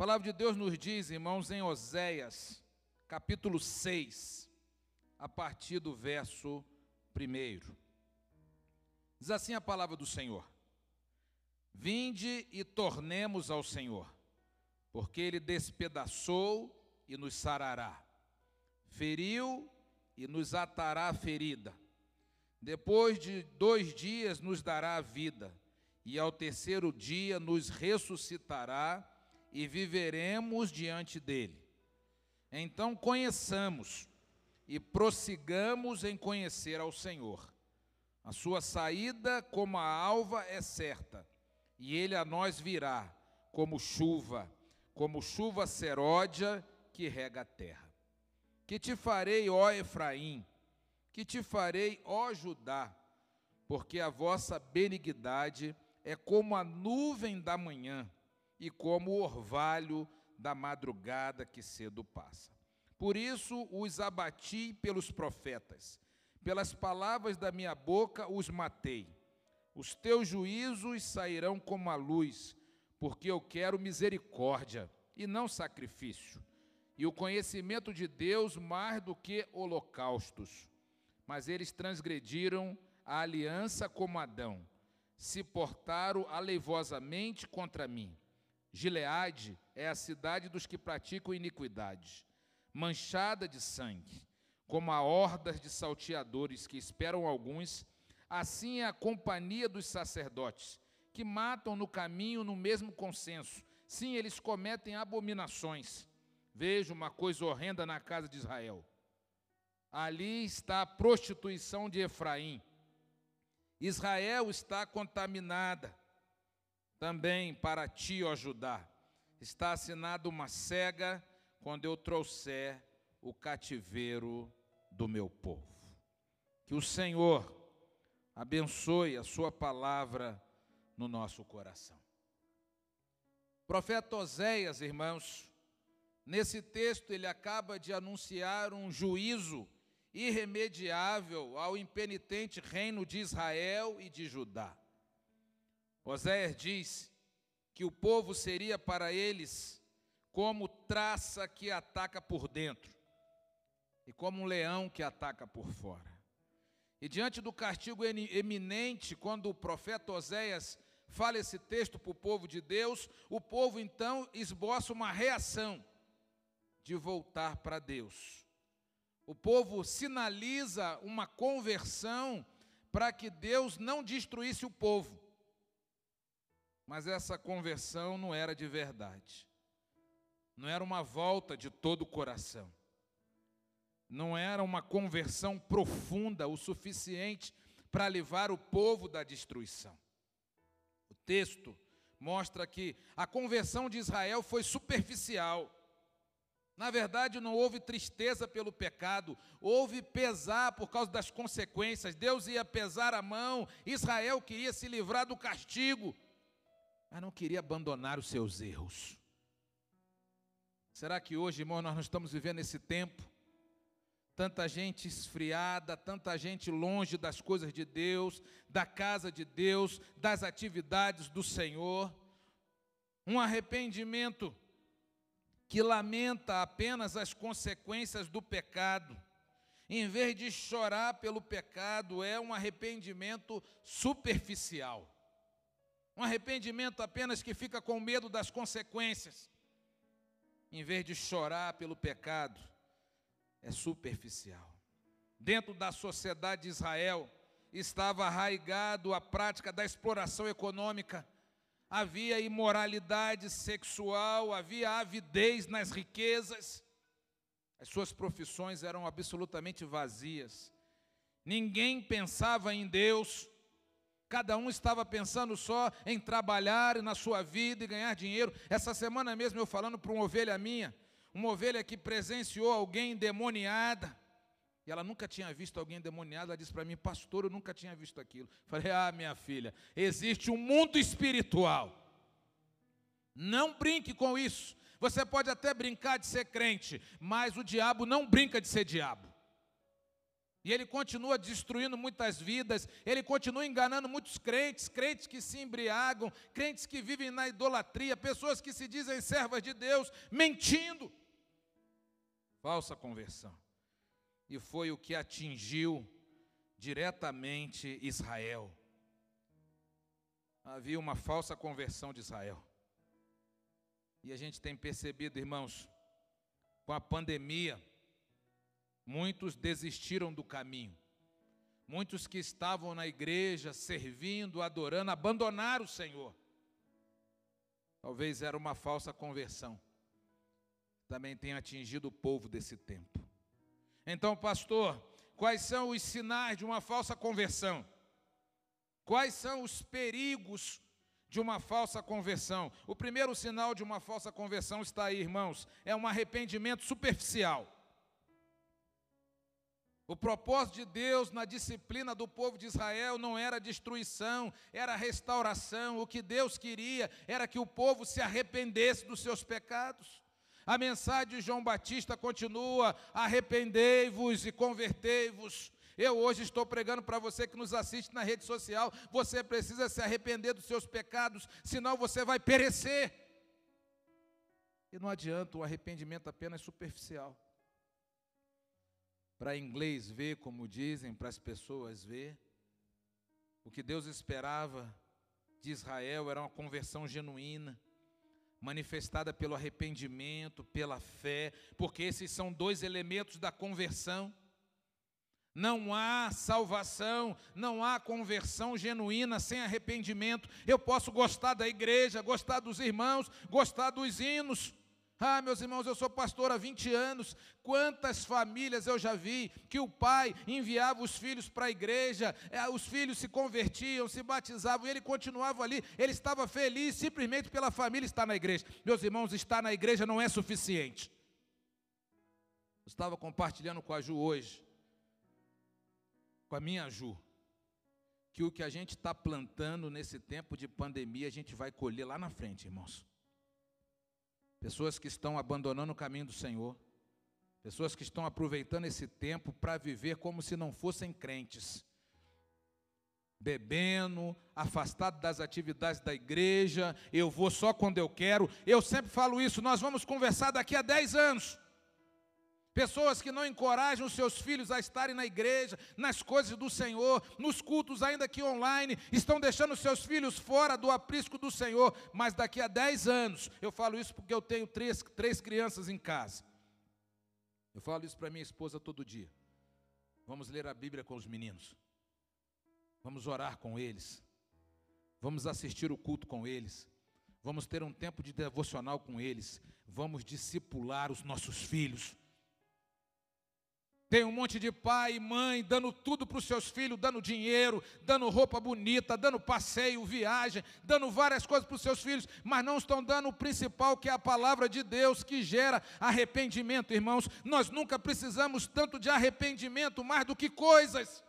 palavra de Deus nos diz, irmãos, em Oséias, capítulo 6, a partir do verso 1. Diz assim a palavra do Senhor: Vinde e tornemos ao Senhor, porque Ele despedaçou e nos sarará, feriu e nos atará a ferida. Depois de dois dias nos dará a vida, e ao terceiro dia nos ressuscitará e viveremos diante dele. Então conheçamos e prossigamos em conhecer ao Senhor. A sua saída como a alva é certa, e ele a nós virá como chuva, como chuva seródia que rega a terra. Que te farei, ó Efraim, que te farei, ó Judá, porque a vossa benignidade é como a nuvem da manhã e como o orvalho da madrugada que cedo passa. Por isso os abati pelos profetas, pelas palavras da minha boca os matei. Os teus juízos sairão como a luz, porque eu quero misericórdia e não sacrifício, e o conhecimento de Deus mais do que holocaustos. Mas eles transgrediram a aliança como Adão, se portaram aleivosamente contra mim. Gileade é a cidade dos que praticam iniquidade, manchada de sangue, como a hordas de salteadores que esperam alguns, assim é a companhia dos sacerdotes, que matam no caminho no mesmo consenso. Sim, eles cometem abominações. Vejo uma coisa horrenda na casa de Israel. Ali está a prostituição de Efraim. Israel está contaminada também para ti, ó Judá, está assinada uma cega quando eu trouxer o cativeiro do meu povo. Que o Senhor abençoe a sua palavra no nosso coração. Profeta Oséias, irmãos, nesse texto ele acaba de anunciar um juízo irremediável ao impenitente reino de Israel e de Judá. Oséias diz que o povo seria para eles como traça que ataca por dentro e como um leão que ataca por fora. E diante do castigo eminente, quando o profeta Oséias fala esse texto para o povo de Deus, o povo então esboça uma reação de voltar para Deus. O povo sinaliza uma conversão para que Deus não destruísse o povo. Mas essa conversão não era de verdade. Não era uma volta de todo o coração. Não era uma conversão profunda o suficiente para livrar o povo da destruição. O texto mostra que a conversão de Israel foi superficial. Na verdade, não houve tristeza pelo pecado, houve pesar por causa das consequências. Deus ia pesar a mão, Israel queria se livrar do castigo mas não queria abandonar os seus erros. Será que hoje, irmão, nós não estamos vivendo esse tempo? Tanta gente esfriada, tanta gente longe das coisas de Deus, da casa de Deus, das atividades do Senhor. Um arrependimento que lamenta apenas as consequências do pecado. Em vez de chorar pelo pecado, é um arrependimento superficial. Um arrependimento apenas que fica com medo das consequências, em vez de chorar pelo pecado, é superficial. Dentro da sociedade de Israel estava arraigado a prática da exploração econômica, havia imoralidade sexual, havia avidez nas riquezas, as suas profissões eram absolutamente vazias, ninguém pensava em Deus, Cada um estava pensando só em trabalhar na sua vida e ganhar dinheiro. Essa semana mesmo eu falando para uma ovelha minha, uma ovelha que presenciou alguém endemoniada. E ela nunca tinha visto alguém endemoniado. Ela disse para mim, pastor, eu nunca tinha visto aquilo. Falei, ah, minha filha, existe um mundo espiritual. Não brinque com isso. Você pode até brincar de ser crente, mas o diabo não brinca de ser diabo. E ele continua destruindo muitas vidas, ele continua enganando muitos crentes, crentes que se embriagam, crentes que vivem na idolatria, pessoas que se dizem servas de Deus, mentindo. Falsa conversão. E foi o que atingiu diretamente Israel. Havia uma falsa conversão de Israel. E a gente tem percebido, irmãos, com a pandemia, Muitos desistiram do caminho. Muitos que estavam na igreja, servindo, adorando, abandonaram o Senhor. Talvez era uma falsa conversão. Também tem atingido o povo desse tempo. Então, pastor, quais são os sinais de uma falsa conversão? Quais são os perigos de uma falsa conversão? O primeiro sinal de uma falsa conversão está aí, irmãos, é um arrependimento superficial. O propósito de Deus na disciplina do povo de Israel não era destruição, era restauração. O que Deus queria era que o povo se arrependesse dos seus pecados. A mensagem de João Batista continua: arrependei-vos e convertei-vos. Eu hoje estou pregando para você que nos assiste na rede social. Você precisa se arrepender dos seus pecados, senão você vai perecer. E não adianta o arrependimento apenas superficial para inglês ver, como dizem, para as pessoas ver. O que Deus esperava de Israel era uma conversão genuína, manifestada pelo arrependimento, pela fé, porque esses são dois elementos da conversão. Não há salvação, não há conversão genuína sem arrependimento. Eu posso gostar da igreja, gostar dos irmãos, gostar dos hinos, ah, meus irmãos, eu sou pastor há 20 anos. Quantas famílias eu já vi que o pai enviava os filhos para a igreja, eh, os filhos se convertiam, se batizavam, e ele continuava ali, ele estava feliz simplesmente pela família estar na igreja. Meus irmãos, estar na igreja não é suficiente. Eu estava compartilhando com a Ju hoje, com a minha Ju, que o que a gente está plantando nesse tempo de pandemia, a gente vai colher lá na frente, irmãos. Pessoas que estão abandonando o caminho do Senhor. Pessoas que estão aproveitando esse tempo para viver como se não fossem crentes. Bebendo, afastado das atividades da igreja, eu vou só quando eu quero. Eu sempre falo isso, nós vamos conversar daqui a 10 anos. Pessoas que não encorajam os seus filhos a estarem na igreja, nas coisas do Senhor, nos cultos, ainda que online, estão deixando seus filhos fora do aprisco do Senhor. Mas daqui a 10 anos, eu falo isso porque eu tenho três, três crianças em casa. Eu falo isso para minha esposa todo dia. Vamos ler a Bíblia com os meninos. Vamos orar com eles. Vamos assistir o culto com eles. Vamos ter um tempo de devocional com eles. Vamos discipular os nossos filhos. Tem um monte de pai e mãe dando tudo para os seus filhos, dando dinheiro, dando roupa bonita, dando passeio, viagem, dando várias coisas para os seus filhos, mas não estão dando o principal, que é a palavra de Deus, que gera arrependimento, irmãos. Nós nunca precisamos tanto de arrependimento mais do que coisas.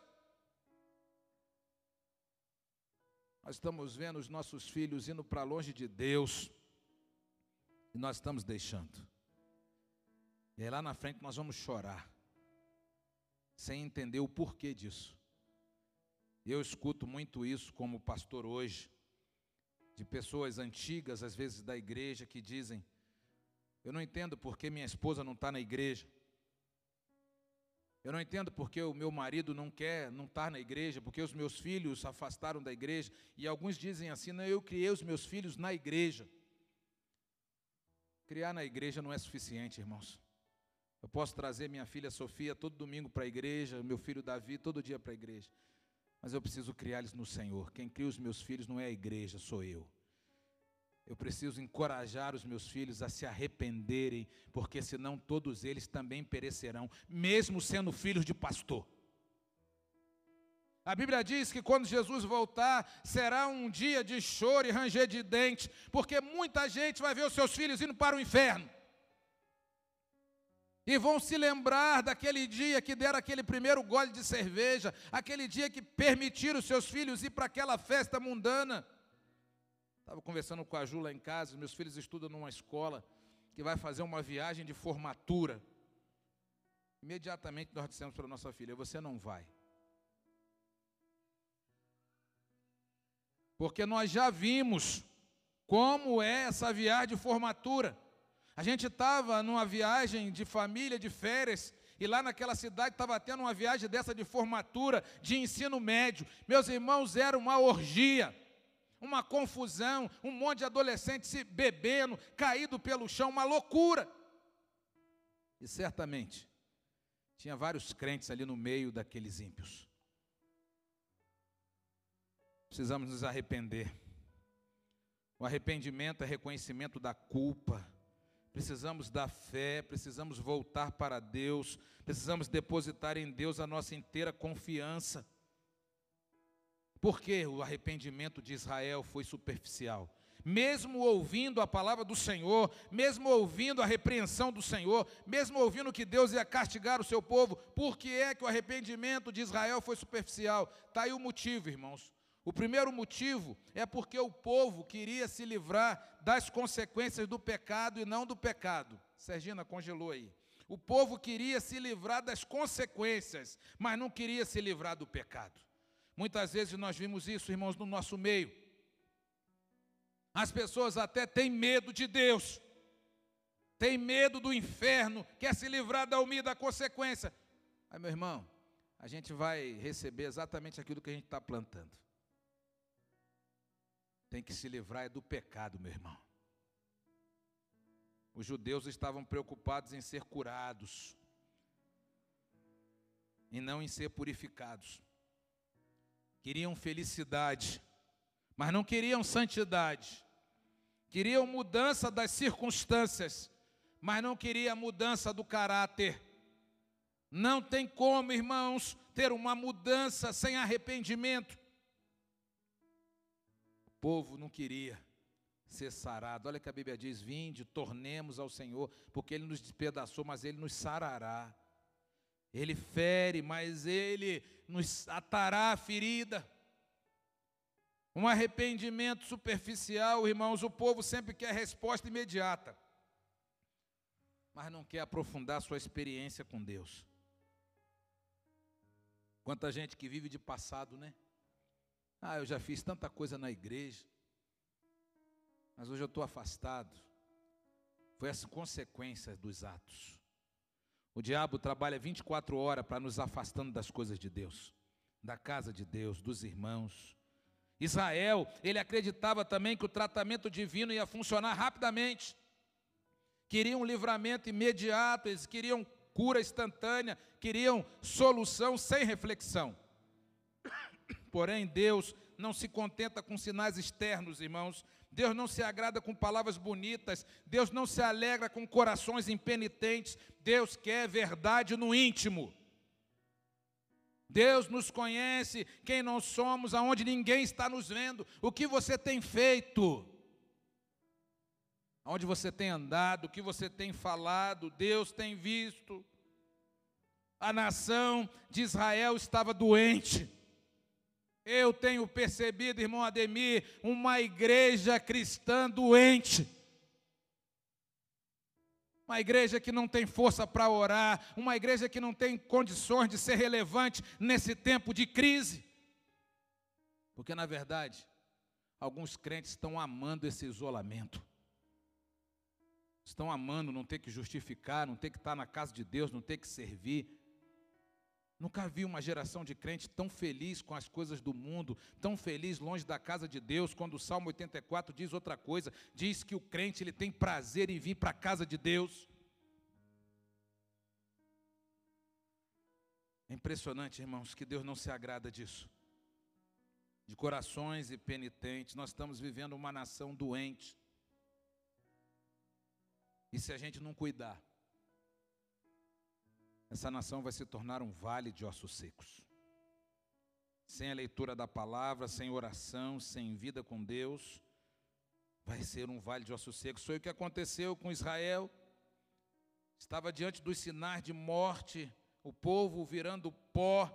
Nós estamos vendo os nossos filhos indo para longe de Deus, e nós estamos deixando. E aí lá na frente nós vamos chorar sem entender o porquê disso. Eu escuto muito isso como pastor hoje, de pessoas antigas, às vezes da igreja, que dizem: Eu não entendo por que minha esposa não está na igreja. Eu não entendo porque o meu marido não quer, não está na igreja, porque os meus filhos afastaram da igreja. E alguns dizem assim: não, eu criei os meus filhos na igreja. Criar na igreja não é suficiente, irmãos. Eu posso trazer minha filha Sofia todo domingo para a igreja, meu filho Davi todo dia para a igreja. Mas eu preciso criá-los no Senhor. Quem cria os meus filhos não é a igreja, sou eu. Eu preciso encorajar os meus filhos a se arrependerem, porque senão todos eles também perecerão, mesmo sendo filhos de pastor. A Bíblia diz que quando Jesus voltar, será um dia de choro e ranger de dentes, porque muita gente vai ver os seus filhos indo para o inferno. E vão se lembrar daquele dia que deram aquele primeiro gole de cerveja, aquele dia que permitiram seus filhos ir para aquela festa mundana. Estava conversando com a Ju lá em casa, meus filhos estudam numa escola que vai fazer uma viagem de formatura. Imediatamente nós dissemos para nossa filha: Você não vai. Porque nós já vimos como é essa viagem de formatura. A gente estava numa viagem de família, de férias, e lá naquela cidade estava tendo uma viagem dessa de formatura, de ensino médio. Meus irmãos, era uma orgia, uma confusão, um monte de adolescentes se bebendo, caído pelo chão, uma loucura. E certamente tinha vários crentes ali no meio daqueles ímpios. Precisamos nos arrepender. O arrependimento é reconhecimento da culpa. Precisamos da fé, precisamos voltar para Deus, precisamos depositar em Deus a nossa inteira confiança. Porque o arrependimento de Israel foi superficial mesmo ouvindo a palavra do Senhor, mesmo ouvindo a repreensão do Senhor, mesmo ouvindo que Deus ia castigar o seu povo, por que é que o arrependimento de Israel foi superficial? Está aí o motivo, irmãos. O primeiro motivo é porque o povo queria se livrar das consequências do pecado e não do pecado. Sergina congelou aí. O povo queria se livrar das consequências, mas não queria se livrar do pecado. Muitas vezes nós vimos isso, irmãos, no nosso meio. As pessoas até têm medo de Deus, têm medo do inferno, quer se livrar da humilha da consequência. Aí, meu irmão, a gente vai receber exatamente aquilo que a gente está plantando. Tem que se livrar é do pecado, meu irmão. Os judeus estavam preocupados em ser curados e não em ser purificados. Queriam felicidade mas não queriam santidade. Queriam mudança das circunstâncias, mas não queria mudança do caráter. Não tem como, irmãos, ter uma mudança sem arrependimento. Povo não queria ser sarado. Olha que a Bíblia diz: Vinde, tornemos ao Senhor, porque Ele nos despedaçou, mas Ele nos sarará. Ele fere, mas Ele nos atará a ferida. Um arrependimento superficial, irmãos, o povo sempre quer resposta imediata, mas não quer aprofundar sua experiência com Deus. Quanta gente que vive de passado, né? Ah, eu já fiz tanta coisa na igreja, mas hoje eu estou afastado. Foi as consequências dos atos. O diabo trabalha 24 horas para nos afastando das coisas de Deus, da casa de Deus, dos irmãos. Israel, ele acreditava também que o tratamento divino ia funcionar rapidamente. Queriam um livramento imediato, eles queriam cura instantânea, queriam solução sem reflexão. Porém, Deus não se contenta com sinais externos, irmãos. Deus não se agrada com palavras bonitas. Deus não se alegra com corações impenitentes. Deus quer verdade no íntimo. Deus nos conhece, quem nós somos, aonde ninguém está nos vendo, o que você tem feito, aonde você tem andado, o que você tem falado, Deus tem visto. A nação de Israel estava doente. Eu tenho percebido, irmão Ademir, uma igreja cristã doente uma igreja que não tem força para orar, uma igreja que não tem condições de ser relevante nesse tempo de crise. Porque, na verdade, alguns crentes estão amando esse isolamento. Estão amando não ter que justificar, não ter que estar na casa de Deus, não ter que servir. Nunca vi uma geração de crente tão feliz com as coisas do mundo, tão feliz longe da casa de Deus, quando o Salmo 84 diz outra coisa, diz que o crente ele tem prazer em vir para a casa de Deus. É impressionante, irmãos, que Deus não se agrada disso. De corações e penitentes, nós estamos vivendo uma nação doente. E se a gente não cuidar, essa nação vai se tornar um vale de ossos secos. Sem a leitura da palavra, sem oração, sem vida com Deus, vai ser um vale de ossos secos. Foi o que aconteceu com Israel. Estava diante dos sinais de morte, o povo virando pó.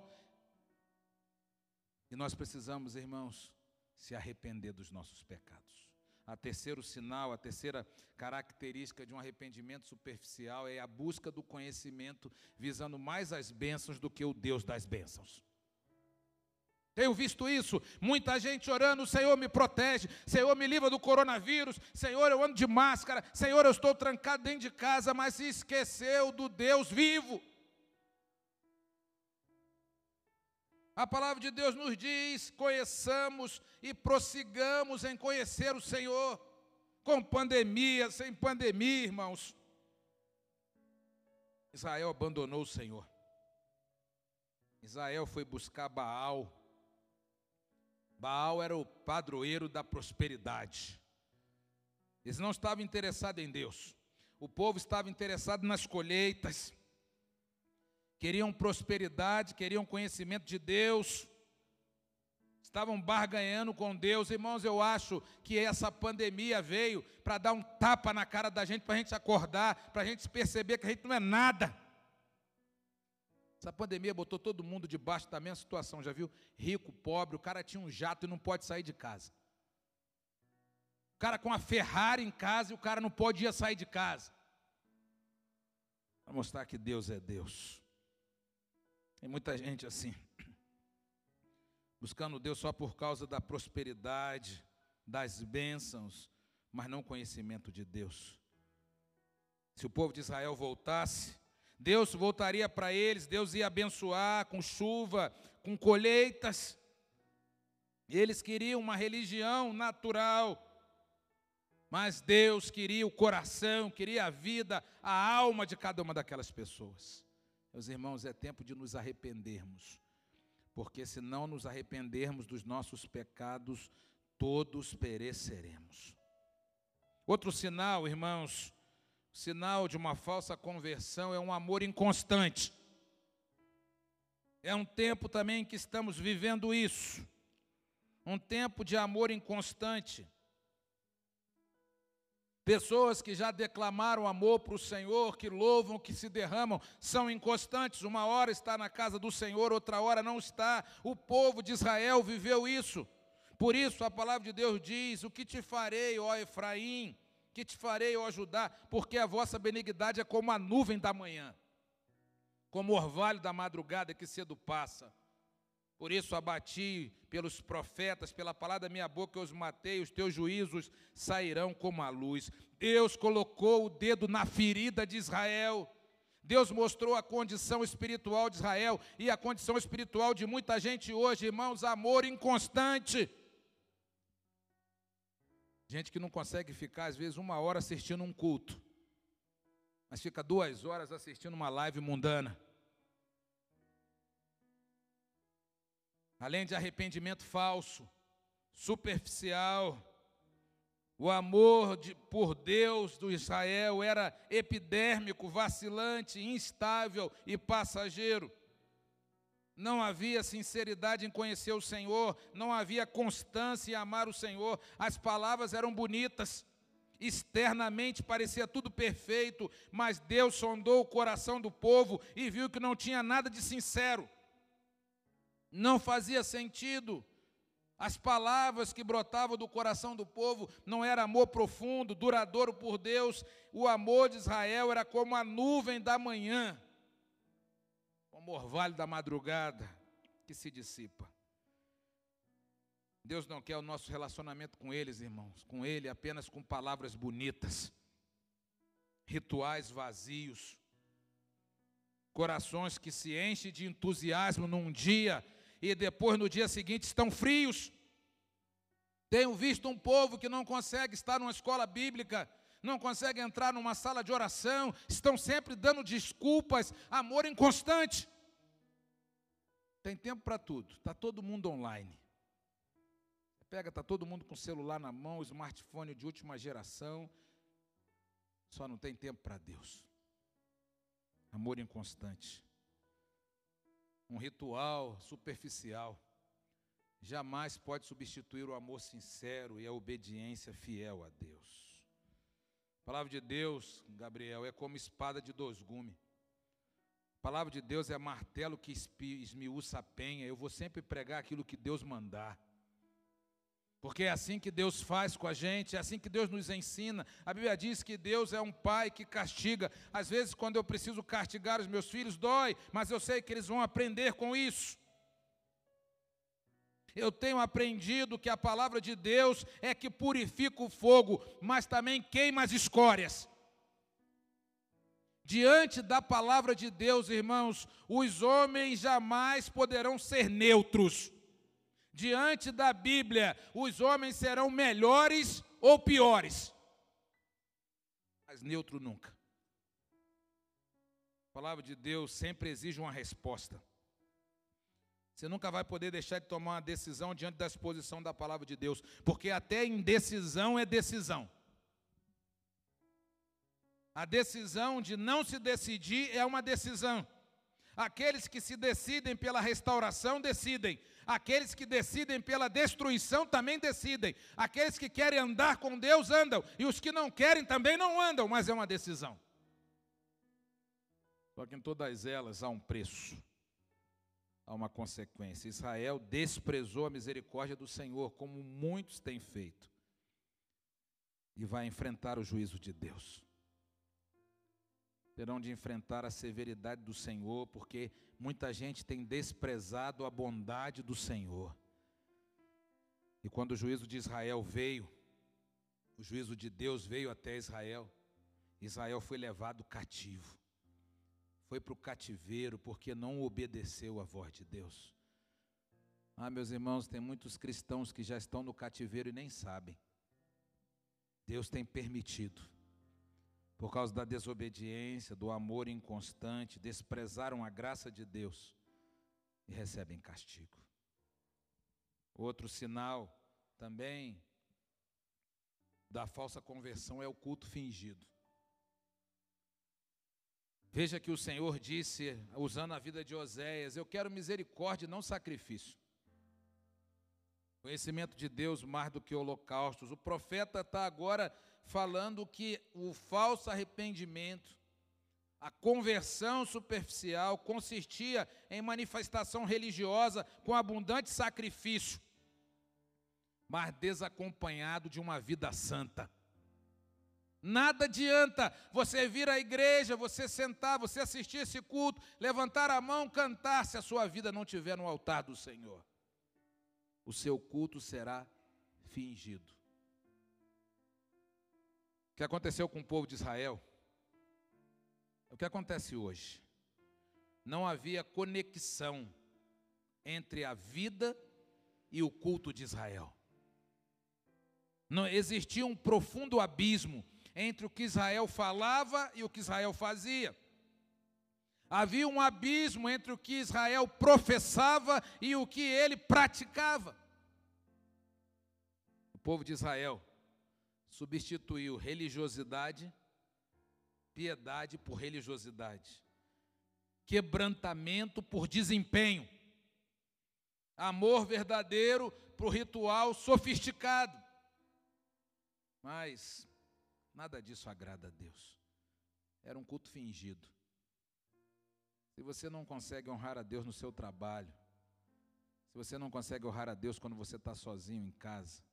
E nós precisamos, irmãos, se arrepender dos nossos pecados. A terceiro sinal, a terceira característica de um arrependimento superficial é a busca do conhecimento visando mais as bênçãos do que o Deus das bênçãos. Tenho visto isso, muita gente orando, Senhor me protege, Senhor me livra do coronavírus, Senhor eu ando de máscara, Senhor eu estou trancado dentro de casa, mas se esqueceu do Deus vivo. A palavra de Deus nos diz: conheçamos e prossigamos em conhecer o Senhor, com pandemia, sem pandemia, irmãos. Israel abandonou o Senhor. Israel foi buscar Baal. Baal era o padroeiro da prosperidade. Eles não estavam interessados em Deus. O povo estava interessado nas colheitas queriam prosperidade, queriam conhecimento de Deus, estavam barganhando com Deus. Irmãos, eu acho que essa pandemia veio para dar um tapa na cara da gente, para a gente acordar, para a gente perceber que a gente não é nada. Essa pandemia botou todo mundo debaixo da mesma situação, já viu? Rico, pobre, o cara tinha um jato e não pode sair de casa. O cara com a Ferrari em casa e o cara não podia sair de casa. Para mostrar que Deus é Deus. Tem muita gente assim, buscando Deus só por causa da prosperidade, das bênçãos, mas não conhecimento de Deus. Se o povo de Israel voltasse, Deus voltaria para eles, Deus ia abençoar com chuva, com colheitas. Eles queriam uma religião natural, mas Deus queria o coração, queria a vida, a alma de cada uma daquelas pessoas. Meus irmãos, é tempo de nos arrependermos, porque se não nos arrependermos dos nossos pecados, todos pereceremos. Outro sinal, irmãos, sinal de uma falsa conversão é um amor inconstante. É um tempo também que estamos vivendo isso. Um tempo de amor inconstante. Pessoas que já declamaram amor para o Senhor, que louvam, que se derramam, são inconstantes. Uma hora está na casa do Senhor, outra hora não está. O povo de Israel viveu isso. Por isso a palavra de Deus diz: O que te farei, ó Efraim? Que te farei, ó Judá? Porque a vossa benignidade é como a nuvem da manhã, como o orvalho da madrugada que cedo passa. Por isso abati pelos profetas, pela palavra da minha boca eu os matei, os teus juízos sairão como a luz. Deus colocou o dedo na ferida de Israel. Deus mostrou a condição espiritual de Israel e a condição espiritual de muita gente hoje, irmãos, amor inconstante. Gente que não consegue ficar, às vezes, uma hora assistindo um culto, mas fica duas horas assistindo uma live mundana. Além de arrependimento falso, superficial, o amor de, por Deus do Israel era epidérmico, vacilante, instável e passageiro. Não havia sinceridade em conhecer o Senhor, não havia constância em amar o Senhor. As palavras eram bonitas, externamente parecia tudo perfeito, mas Deus sondou o coração do povo e viu que não tinha nada de sincero não fazia sentido. As palavras que brotavam do coração do povo não era amor profundo, duradouro por Deus. O amor de Israel era como a nuvem da manhã, como o orvalho da madrugada que se dissipa. Deus não quer o nosso relacionamento com eles, irmãos, com Ele apenas com palavras bonitas, rituais vazios, corações que se enchem de entusiasmo num dia e depois no dia seguinte estão frios. Tenho visto um povo que não consegue estar numa escola bíblica, não consegue entrar numa sala de oração, estão sempre dando desculpas, amor inconstante. Tem tempo para tudo, está todo mundo online. Pega, está todo mundo com celular na mão, smartphone de última geração, só não tem tempo para Deus. Amor inconstante um ritual superficial, jamais pode substituir o amor sincero e a obediência fiel a Deus. A palavra de Deus, Gabriel, é como espada de dois gumes. A palavra de Deus é martelo que esmiuça a penha. Eu vou sempre pregar aquilo que Deus mandar. Porque é assim que Deus faz com a gente, é assim que Deus nos ensina. A Bíblia diz que Deus é um pai que castiga. Às vezes, quando eu preciso castigar os meus filhos, dói, mas eu sei que eles vão aprender com isso. Eu tenho aprendido que a palavra de Deus é que purifica o fogo, mas também queima as escórias. Diante da palavra de Deus, irmãos, os homens jamais poderão ser neutros. Diante da Bíblia, os homens serão melhores ou piores, mas neutro nunca. A palavra de Deus sempre exige uma resposta. Você nunca vai poder deixar de tomar uma decisão diante da exposição da palavra de Deus, porque até indecisão é decisão. A decisão de não se decidir é uma decisão. Aqueles que se decidem pela restauração decidem. Aqueles que decidem pela destruição também decidem. Aqueles que querem andar com Deus andam. E os que não querem também não andam, mas é uma decisão. Só que em todas elas há um preço, há uma consequência. Israel desprezou a misericórdia do Senhor, como muitos têm feito, e vai enfrentar o juízo de Deus terão de enfrentar a severidade do Senhor, porque muita gente tem desprezado a bondade do Senhor. E quando o juízo de Israel veio, o juízo de Deus veio até Israel, Israel foi levado cativo. Foi para o cativeiro porque não obedeceu a voz de Deus. Ah, meus irmãos, tem muitos cristãos que já estão no cativeiro e nem sabem. Deus tem permitido por causa da desobediência, do amor inconstante, desprezaram a graça de Deus e recebem castigo. Outro sinal também da falsa conversão é o culto fingido. Veja que o Senhor disse, usando a vida de Oséias: Eu quero misericórdia, não sacrifício. Conhecimento de Deus mais do que holocaustos. O profeta está agora falando que o falso arrependimento, a conversão superficial, consistia em manifestação religiosa com abundante sacrifício, mas desacompanhado de uma vida santa. Nada adianta você vir à igreja, você sentar, você assistir esse culto, levantar a mão, cantar, se a sua vida não estiver no altar do Senhor. O seu culto será fingido. Que aconteceu com o povo de Israel? É o que acontece hoje. Não havia conexão entre a vida e o culto de Israel. Não existia um profundo abismo entre o que Israel falava e o que Israel fazia. Havia um abismo entre o que Israel professava e o que ele praticava. O povo de Israel substituiu religiosidade, piedade por religiosidade, quebrantamento por desempenho, amor verdadeiro por ritual sofisticado. Mas nada disso agrada a Deus. Era um culto fingido. Se você não consegue honrar a Deus no seu trabalho, se você não consegue honrar a Deus quando você está sozinho em casa,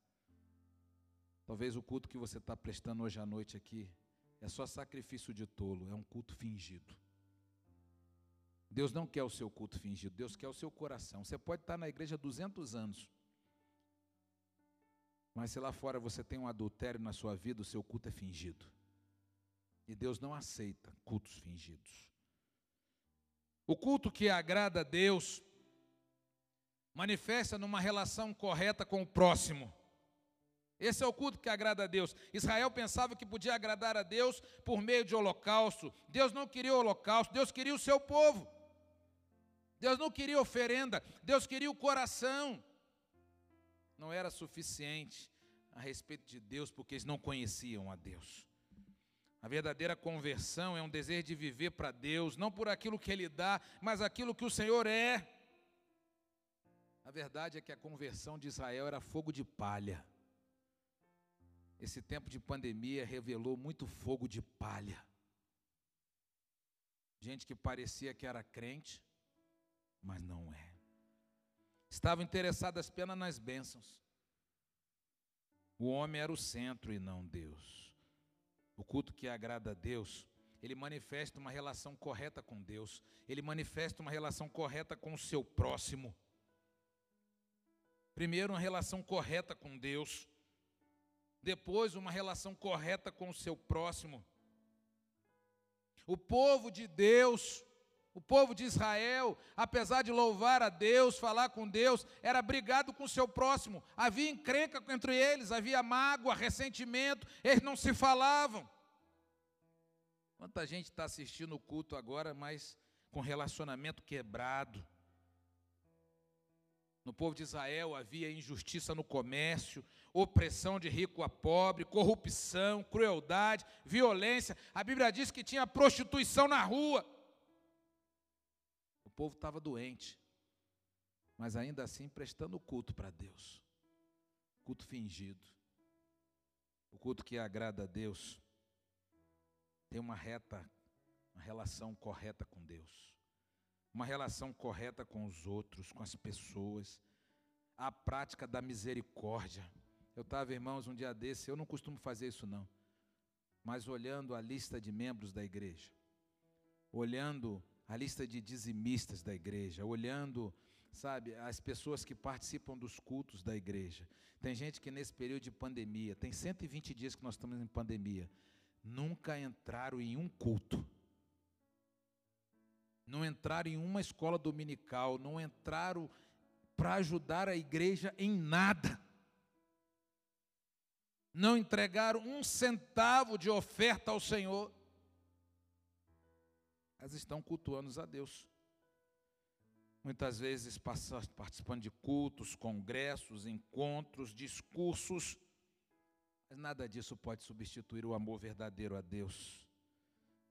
Talvez o culto que você está prestando hoje à noite aqui é só sacrifício de tolo, é um culto fingido. Deus não quer o seu culto fingido, Deus quer o seu coração. Você pode estar na igreja há 200 anos, mas se lá fora você tem um adultério na sua vida, o seu culto é fingido. E Deus não aceita cultos fingidos. O culto que agrada a Deus manifesta numa relação correta com o próximo. Esse é o culto que agrada a Deus. Israel pensava que podia agradar a Deus por meio de holocausto. Deus não queria holocausto, Deus queria o seu povo. Deus não queria oferenda, Deus queria o coração. Não era suficiente a respeito de Deus, porque eles não conheciam a Deus. A verdadeira conversão é um desejo de viver para Deus, não por aquilo que Ele dá, mas aquilo que o Senhor é. A verdade é que a conversão de Israel era fogo de palha. Esse tempo de pandemia revelou muito fogo de palha. Gente que parecia que era crente, mas não é. Estavam interessadas apenas nas bênçãos. O homem era o centro e não Deus. O culto que agrada a Deus, ele manifesta uma relação correta com Deus, ele manifesta uma relação correta com o seu próximo. Primeiro, uma relação correta com Deus, depois, uma relação correta com o seu próximo. O povo de Deus, o povo de Israel, apesar de louvar a Deus, falar com Deus, era brigado com o seu próximo. Havia encrenca entre eles, havia mágoa, ressentimento, eles não se falavam. Quanta gente está assistindo o culto agora, mas com relacionamento quebrado. No povo de Israel havia injustiça no comércio, opressão de rico a pobre, corrupção, crueldade, violência. A Bíblia diz que tinha prostituição na rua. O povo estava doente, mas ainda assim prestando culto para Deus. Culto fingido. O culto que agrada a Deus tem uma reta, uma relação correta com Deus uma relação correta com os outros, com as pessoas, a prática da misericórdia. Eu estava, irmãos, um dia desse, eu não costumo fazer isso não, mas olhando a lista de membros da igreja, olhando a lista de dizimistas da igreja, olhando, sabe, as pessoas que participam dos cultos da igreja. Tem gente que nesse período de pandemia, tem 120 dias que nós estamos em pandemia, nunca entraram em um culto não entraram em uma escola dominical, não entraram para ajudar a igreja em nada. Não entregaram um centavo de oferta ao Senhor. Elas estão cultuando a Deus. Muitas vezes participando de cultos, congressos, encontros, discursos, mas nada disso pode substituir o amor verdadeiro a Deus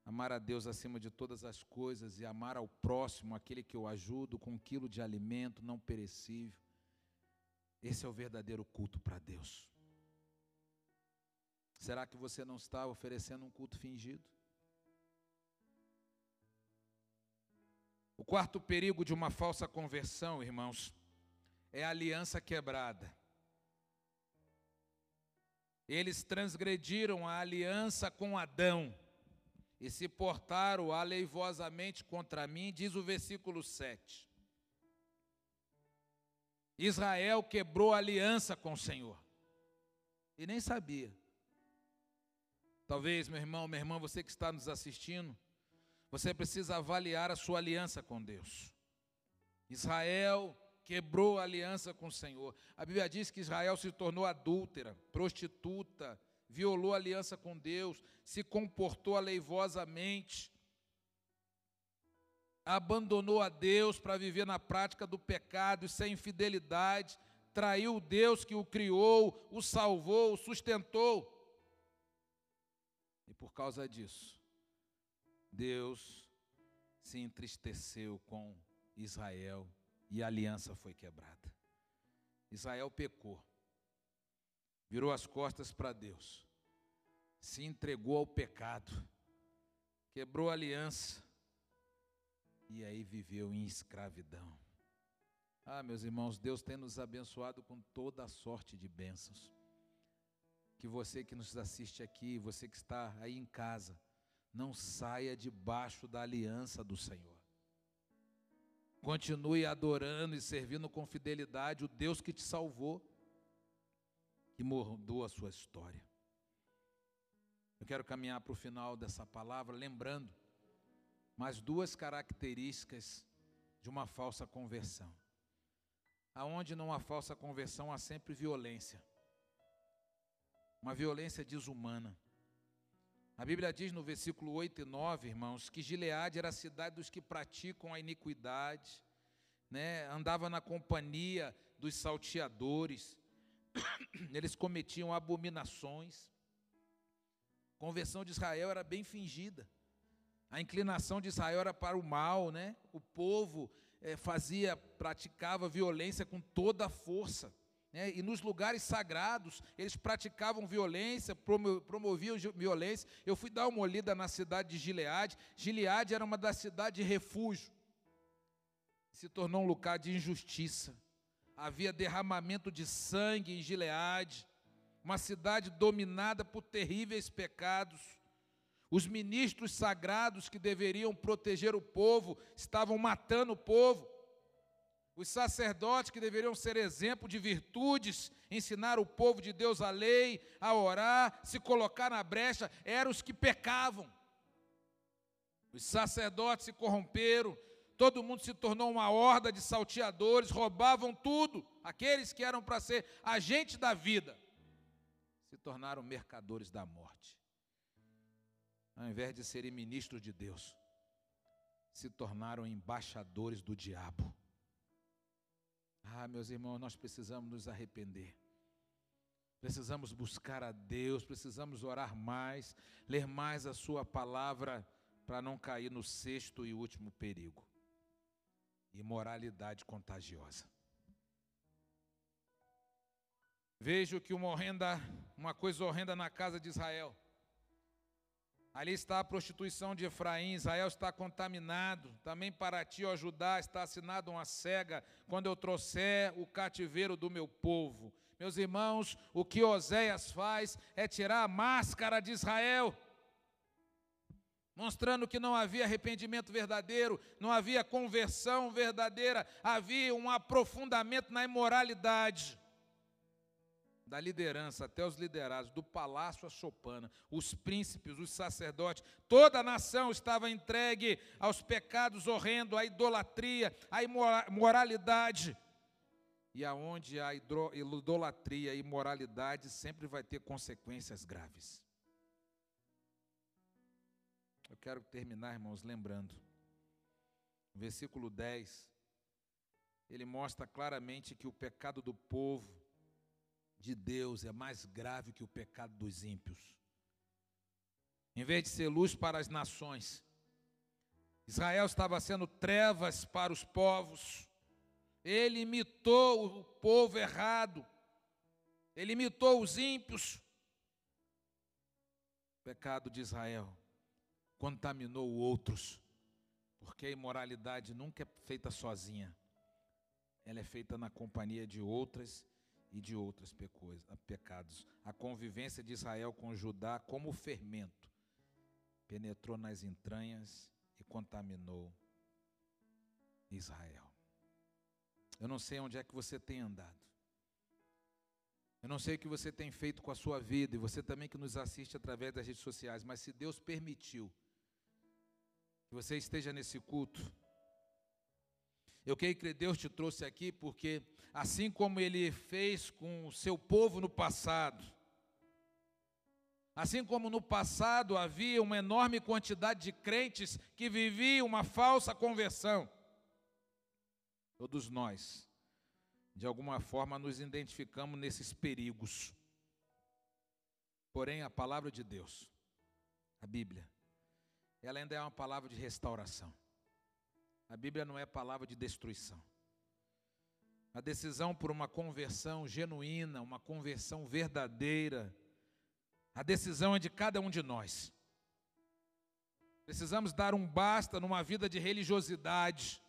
amar a Deus acima de todas as coisas e amar ao próximo, aquele que eu ajudo, com um quilo de alimento não perecível. Esse é o verdadeiro culto para Deus. Será que você não está oferecendo um culto fingido? O quarto perigo de uma falsa conversão, irmãos, é a aliança quebrada. Eles transgrediram a aliança com Adão e se portaram aleivosamente contra mim, diz o versículo 7. Israel quebrou a aliança com o Senhor e nem sabia. Talvez, meu irmão, minha irmã, você que está nos assistindo, você precisa avaliar a sua aliança com Deus. Israel quebrou a aliança com o Senhor. A Bíblia diz que Israel se tornou adúltera, prostituta, violou a aliança com Deus, se comportou aleivosamente, abandonou a Deus para viver na prática do pecado e sem infidelidade, traiu o Deus que o criou, o salvou, o sustentou. E por causa disso, Deus se entristeceu com Israel e a aliança foi quebrada. Israel pecou virou as costas para Deus, se entregou ao pecado, quebrou a aliança e aí viveu em escravidão. Ah, meus irmãos, Deus tem nos abençoado com toda a sorte de bênçãos. Que você que nos assiste aqui, você que está aí em casa, não saia debaixo da aliança do Senhor. Continue adorando e servindo com fidelidade o Deus que te salvou que mudou a sua história. Eu quero caminhar para o final dessa palavra, lembrando mais duas características de uma falsa conversão. Aonde não há falsa conversão, há sempre violência. Uma violência desumana. A Bíblia diz no versículo 8 e 9, irmãos, que Gileade era a cidade dos que praticam a iniquidade, né? andava na companhia dos salteadores, eles cometiam abominações. A conversão de Israel era bem fingida. A inclinação de Israel era para o mal, né? O povo é, fazia, praticava violência com toda a força. Né? E nos lugares sagrados, eles praticavam violência, promoviam violência. Eu fui dar uma olhada na cidade de Gileade. Gileade era uma das cidades de refúgio. Se tornou um lugar de injustiça havia derramamento de sangue em Gileade, uma cidade dominada por terríveis pecados. Os ministros sagrados que deveriam proteger o povo estavam matando o povo. Os sacerdotes que deveriam ser exemplo de virtudes, ensinar o povo de Deus a lei, a orar, se colocar na brecha, eram os que pecavam. Os sacerdotes se corromperam, todo mundo se tornou uma horda de salteadores, roubavam tudo. Aqueles que eram para ser agentes da vida se tornaram mercadores da morte. Ao invés de serem ministros de Deus, se tornaram embaixadores do diabo. Ah, meus irmãos, nós precisamos nos arrepender. Precisamos buscar a Deus, precisamos orar mais, ler mais a Sua palavra para não cair no sexto e último perigo imoralidade contagiosa. Vejo que uma horrenda, uma coisa horrenda na casa de Israel. Ali está a prostituição de Efraim, Israel está contaminado. Também para ti, ó Judá, está assinado uma cega quando eu trouxer o cativeiro do meu povo. Meus irmãos, o que Oséias faz é tirar a máscara de Israel mostrando que não havia arrependimento verdadeiro, não havia conversão verdadeira, havia um aprofundamento na imoralidade. Da liderança até os liderados, do palácio à chopana, os príncipes, os sacerdotes, toda a nação estava entregue aos pecados horrendos, à idolatria, à imoralidade. E aonde há idolatria e imoralidade, sempre vai ter consequências graves. Eu quero terminar, irmãos, lembrando. Versículo 10. Ele mostra claramente que o pecado do povo de Deus é mais grave que o pecado dos ímpios. Em vez de ser luz para as nações, Israel estava sendo trevas para os povos. Ele imitou o povo errado. Ele imitou os ímpios. O pecado de Israel contaminou outros, porque a imoralidade nunca é feita sozinha, ela é feita na companhia de outras e de outros pecados. A convivência de Israel com Judá, como fermento, penetrou nas entranhas e contaminou Israel. Eu não sei onde é que você tem andado. Eu não sei o que você tem feito com a sua vida, e você também que nos assiste através das redes sociais, mas se Deus permitiu que você esteja nesse culto. Eu creio que Deus te trouxe aqui porque, assim como Ele fez com o seu povo no passado, assim como no passado havia uma enorme quantidade de crentes que viviam uma falsa conversão, todos nós, de alguma forma, nos identificamos nesses perigos. Porém, a palavra de Deus, a Bíblia, ela ainda é uma palavra de restauração. A Bíblia não é palavra de destruição. A decisão por uma conversão genuína, uma conversão verdadeira, a decisão é de cada um de nós. Precisamos dar um basta numa vida de religiosidade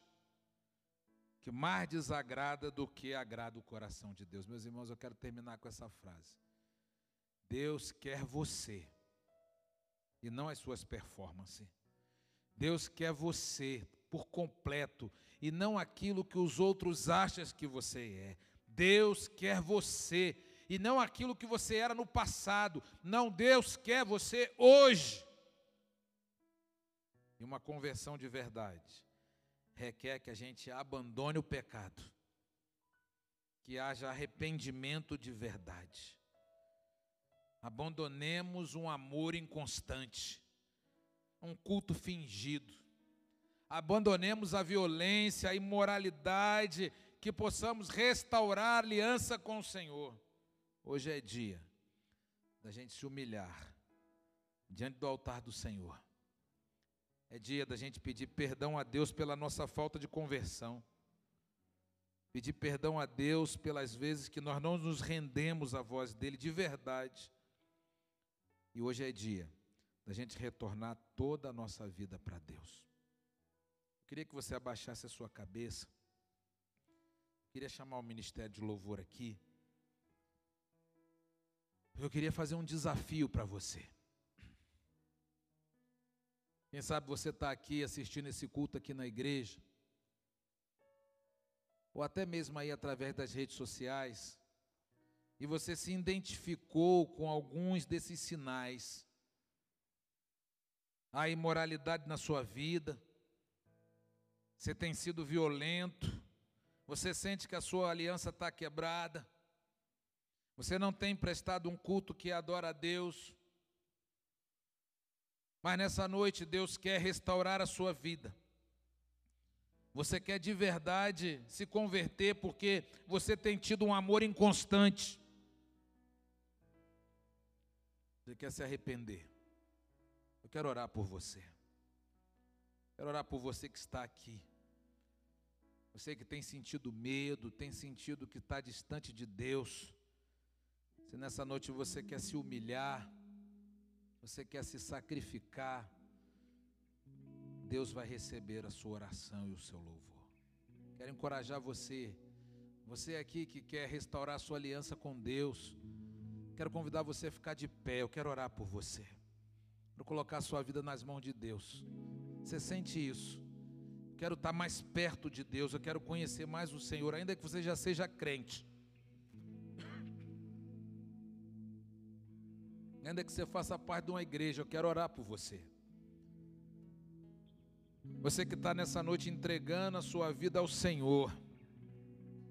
que mais desagrada do que agrada o coração de Deus. Meus irmãos, eu quero terminar com essa frase. Deus quer você e não as suas performances. Deus quer você por completo e não aquilo que os outros acham que você é. Deus quer você e não aquilo que você era no passado. Não, Deus quer você hoje. E uma conversão de verdade requer que a gente abandone o pecado, que haja arrependimento de verdade Abandonemos um amor inconstante, um culto fingido. Abandonemos a violência, a imoralidade, que possamos restaurar a aliança com o Senhor. Hoje é dia da gente se humilhar diante do altar do Senhor. É dia da gente pedir perdão a Deus pela nossa falta de conversão. Pedir perdão a Deus pelas vezes que nós não nos rendemos à voz dEle de verdade. E hoje é dia da gente retornar toda a nossa vida para Deus. Queria que você abaixasse a sua cabeça. Queria chamar o ministério de louvor aqui. Eu queria fazer um desafio para você. Quem sabe você está aqui assistindo esse culto aqui na igreja, ou até mesmo aí através das redes sociais, e você se identificou com alguns desses sinais. A imoralidade na sua vida, você tem sido violento, você sente que a sua aliança está quebrada, você não tem prestado um culto que adora a Deus, mas nessa noite Deus quer restaurar a sua vida. Você quer de verdade se converter porque você tem tido um amor inconstante. Você quer se arrepender. Eu quero orar por você. Quero orar por você que está aqui. Você que tem sentido medo, tem sentido que está distante de Deus. Se nessa noite você quer se humilhar, você quer se sacrificar, Deus vai receber a sua oração e o seu louvor. Quero encorajar você, você aqui que quer restaurar a sua aliança com Deus, quero convidar você a ficar de pé, eu quero orar por você, para colocar a sua vida nas mãos de Deus. Você sente isso? Quero estar mais perto de Deus, eu quero conhecer mais o Senhor, ainda que você já seja crente. ainda que você faça parte de uma igreja, eu quero orar por você. Você que está nessa noite entregando a sua vida ao Senhor,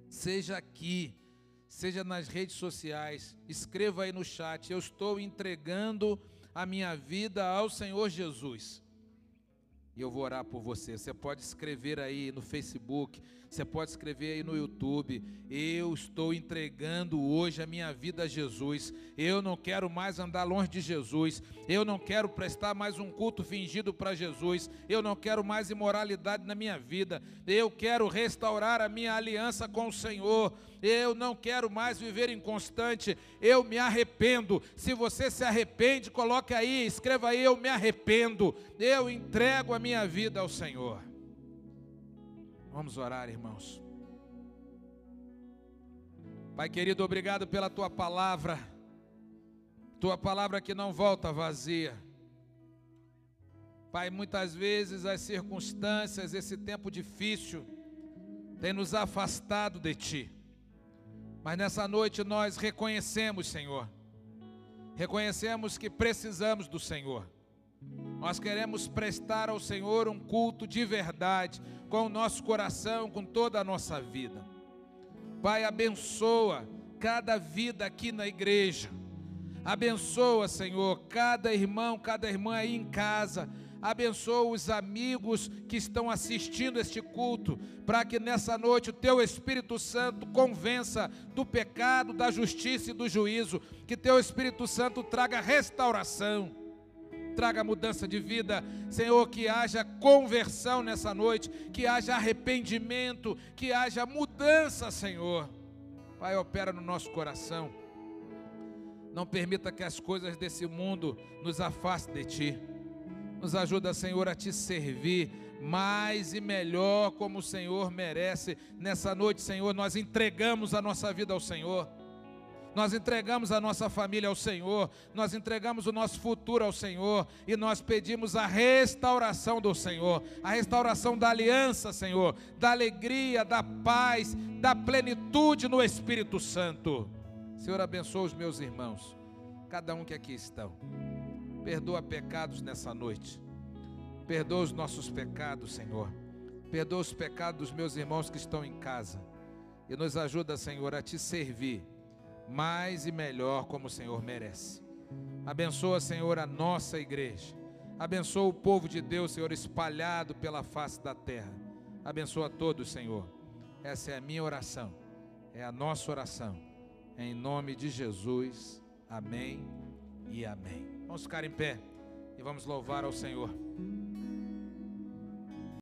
seja aqui, seja nas redes sociais, escreva aí no chat: Eu estou entregando a minha vida ao Senhor Jesus. E eu vou orar por você. Você pode escrever aí no Facebook, você pode escrever aí no YouTube. Eu estou entregando hoje a minha vida a Jesus. Eu não quero mais andar longe de Jesus. Eu não quero prestar mais um culto fingido para Jesus. Eu não quero mais imoralidade na minha vida. Eu quero restaurar a minha aliança com o Senhor. Eu não quero mais viver inconstante. Eu me arrependo. Se você se arrepende, coloque aí, escreva aí: Eu me arrependo. Eu entrego a minha vida ao Senhor. Vamos orar, irmãos. Pai querido, obrigado pela tua palavra, tua palavra que não volta vazia. Pai, muitas vezes as circunstâncias, esse tempo difícil, tem nos afastado de Ti. Mas nessa noite nós reconhecemos, Senhor, reconhecemos que precisamos do Senhor. Nós queremos prestar ao Senhor um culto de verdade, com o nosso coração, com toda a nossa vida. Pai, abençoa cada vida aqui na igreja. Abençoa, Senhor, cada irmão, cada irmã aí em casa. Abençoa os amigos que estão assistindo este culto, para que nessa noite o teu Espírito Santo convença do pecado, da justiça e do juízo, que teu Espírito Santo traga restauração traga mudança de vida, Senhor, que haja conversão nessa noite, que haja arrependimento, que haja mudança, Senhor. Pai, opera no nosso coração. Não permita que as coisas desse mundo nos afastem de Ti. Nos ajuda, Senhor, a Te servir mais e melhor como o Senhor merece. Nessa noite, Senhor, nós entregamos a nossa vida ao Senhor. Nós entregamos a nossa família ao Senhor, nós entregamos o nosso futuro ao Senhor e nós pedimos a restauração do Senhor, a restauração da aliança, Senhor, da alegria, da paz, da plenitude no Espírito Santo. Senhor, abençoa os meus irmãos, cada um que aqui estão. Perdoa pecados nessa noite. Perdoa os nossos pecados, Senhor. Perdoa os pecados dos meus irmãos que estão em casa. E nos ajuda, Senhor, a te servir mais e melhor como o Senhor merece. Abençoa, Senhor, a nossa igreja. Abençoa o povo de Deus, Senhor, espalhado pela face da terra. Abençoa todos, Senhor. Essa é a minha oração. É a nossa oração. Em nome de Jesus. Amém e amém. Vamos ficar em pé e vamos louvar ao Senhor.